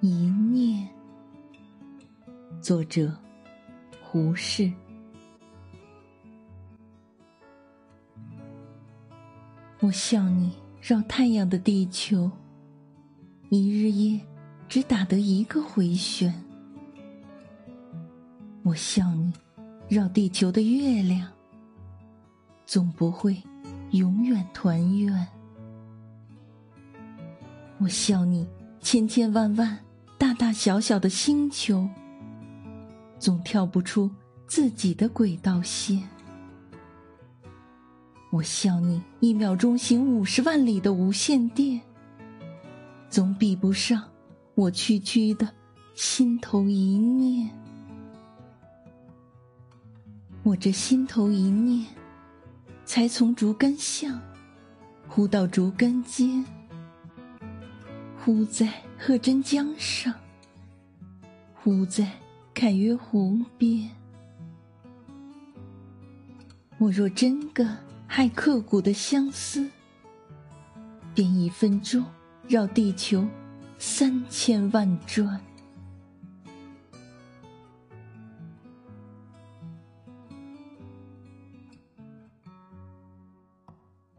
一念。作者：胡适。我笑你绕太阳的地球，一日夜只打得一个回旋。我笑你绕地球的月亮，总不会永远团圆。我笑你千千万万大大小小的星球，总跳不出自己的轨道线。我笑你一秒钟行五十万里的无线电，总比不上我区区的心头一念。我这心头一念，才从竹竿巷呼到竹竿间。呼在鹤真江上，不在凯约湖边。我若真个害刻骨的相思，便一分钟绕地球三千万转。